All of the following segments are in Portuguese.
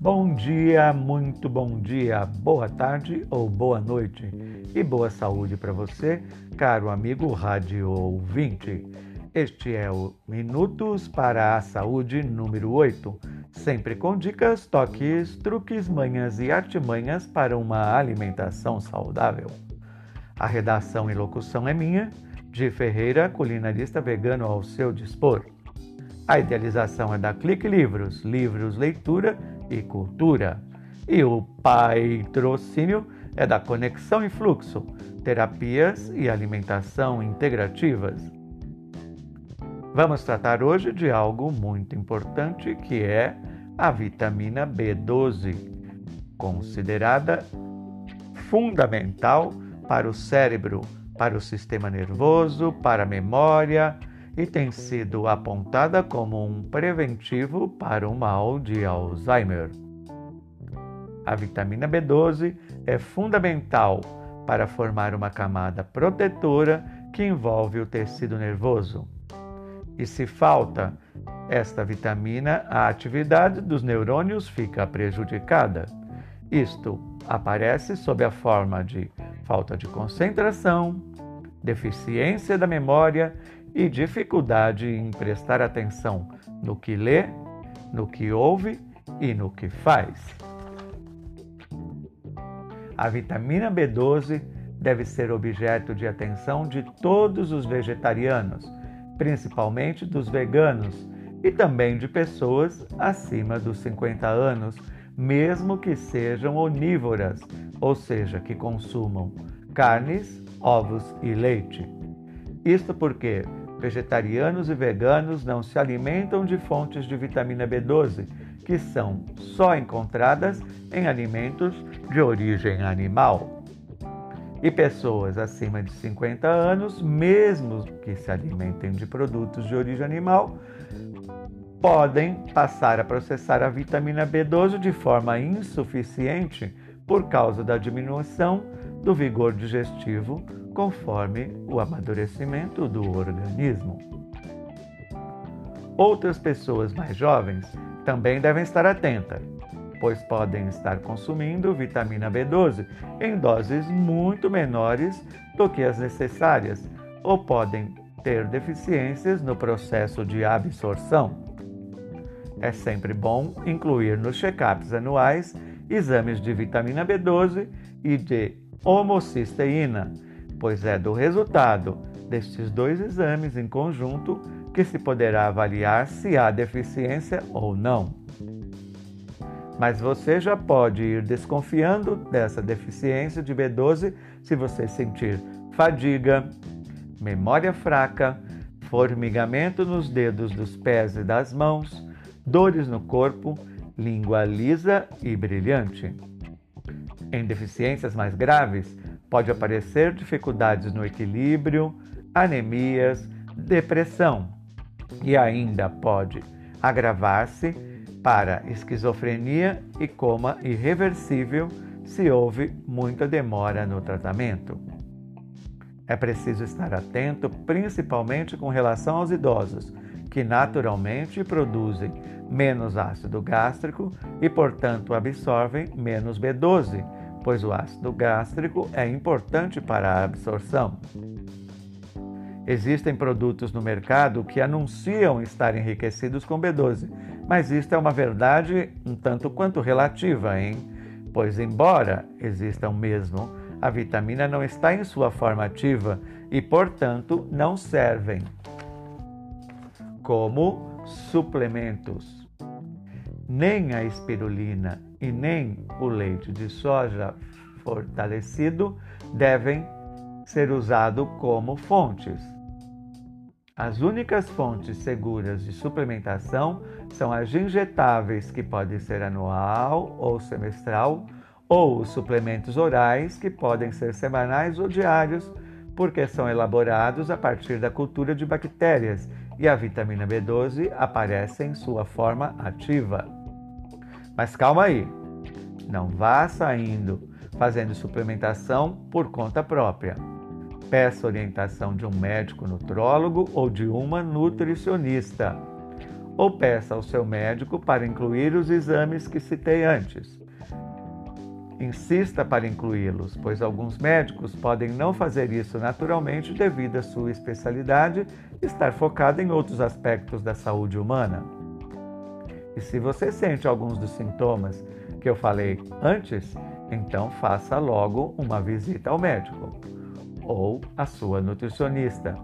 Bom dia, muito bom dia, boa tarde ou boa noite e boa saúde para você, caro amigo rádio ouvinte. Este é o Minutos para a Saúde número 8, sempre com dicas, toques, truques, manhas e artimanhas para uma alimentação saudável. A redação e locução é minha, de Ferreira, culinarista vegano ao seu dispor. A idealização é da Clique Livros, livros, leitura e cultura. E o patrocínio é da Conexão e Fluxo, terapias e alimentação integrativas. Vamos tratar hoje de algo muito importante que é a vitamina B12, considerada fundamental para o cérebro, para o sistema nervoso, para a memória e tem sido apontada como um preventivo para o mal de Alzheimer. A vitamina B12 é fundamental para formar uma camada protetora que envolve o tecido nervoso. E se falta esta vitamina, a atividade dos neurônios fica prejudicada. Isto aparece sob a forma de falta de concentração, deficiência da memória e dificuldade em prestar atenção no que lê, no que ouve e no que faz. A vitamina B12 deve ser objeto de atenção de todos os vegetarianos, principalmente dos veganos e também de pessoas acima dos 50 anos, mesmo que sejam onívoras, ou seja, que consumam carnes, ovos e leite. Isto porque vegetarianos e veganos não se alimentam de fontes de vitamina B12, que são só encontradas em alimentos de origem animal. E pessoas acima de 50 anos, mesmo que se alimentem de produtos de origem animal, podem passar a processar a vitamina B12 de forma insuficiente por causa da diminuição do vigor digestivo conforme o amadurecimento do organismo. Outras pessoas mais jovens também devem estar atentas, pois podem estar consumindo vitamina B12 em doses muito menores do que as necessárias ou podem ter deficiências no processo de absorção. É sempre bom incluir nos check-ups anuais exames de vitamina B12 e de homocisteína pois é do resultado destes dois exames em conjunto que se poderá avaliar se há deficiência ou não. Mas você já pode ir desconfiando dessa deficiência de B12 se você sentir fadiga, memória fraca, formigamento nos dedos dos pés e das mãos, dores no corpo, língua lisa e brilhante. Em deficiências mais graves, Pode aparecer dificuldades no equilíbrio, anemias, depressão e ainda pode agravar-se para esquizofrenia e coma irreversível se houve muita demora no tratamento. É preciso estar atento, principalmente com relação aos idosos, que naturalmente produzem menos ácido gástrico e, portanto, absorvem menos B12 pois o ácido gástrico é importante para a absorção. Existem produtos no mercado que anunciam estar enriquecidos com B12, mas isto é uma verdade um tanto quanto relativa, hein? Pois, embora existam mesmo, a vitamina não está em sua forma ativa e, portanto, não servem como suplementos. Nem a espirulina e nem o leite de soja fortalecido devem ser usados como fontes. As únicas fontes seguras de suplementação são as injetáveis, que podem ser anual ou semestral, ou os suplementos orais, que podem ser semanais ou diários, porque são elaborados a partir da cultura de bactérias e a vitamina B12 aparece em sua forma ativa. Mas calma aí, não vá saindo fazendo suplementação por conta própria. Peça orientação de um médico nutrólogo ou de uma nutricionista. ou peça ao seu médico para incluir os exames que citei antes. Insista para incluí-los, pois alguns médicos podem não fazer isso naturalmente devido à sua especialidade estar focada em outros aspectos da saúde humana. E se você sente alguns dos sintomas que eu falei antes, então faça logo uma visita ao médico ou à sua nutricionista.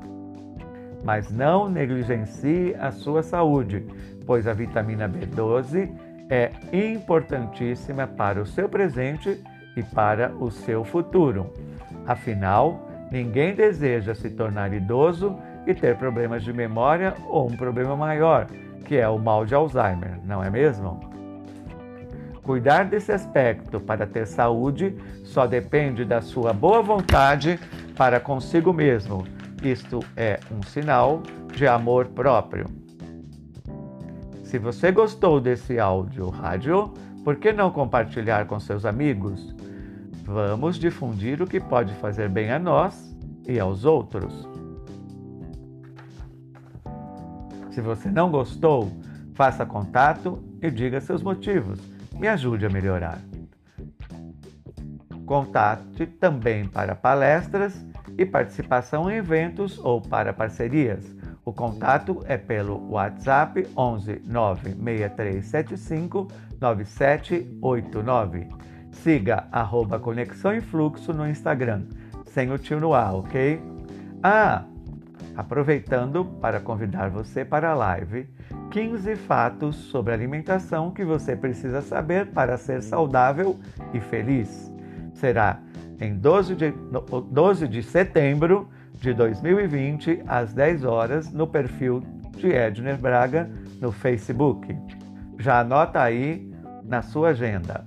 Mas não negligencie a sua saúde, pois a vitamina B12 é importantíssima para o seu presente e para o seu futuro. Afinal, ninguém deseja se tornar idoso e ter problemas de memória ou um problema maior, que é o mal de Alzheimer, não é mesmo? Cuidar desse aspecto para ter saúde só depende da sua boa vontade para consigo mesmo. Isto é um sinal de amor próprio. Se você gostou desse áudio rádio, por que não compartilhar com seus amigos? Vamos difundir o que pode fazer bem a nós e aos outros. Se você não gostou, faça contato e diga seus motivos. Me ajude a melhorar. Contate também para palestras e participação em eventos ou para parcerias. O contato é pelo WhatsApp 11 96375 9789. Siga arroba Conexão em Fluxo no Instagram, sem o tio no ar, ok? Ah, aproveitando para convidar você para a live 15 fatos sobre alimentação que você precisa saber para ser saudável e feliz. Será em 12 de, 12 de setembro de 2020, às 10 horas, no perfil de Edner Braga no Facebook. Já anota aí na sua agenda.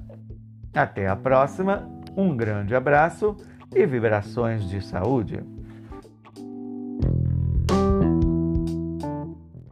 Até a próxima, um grande abraço e vibrações de saúde.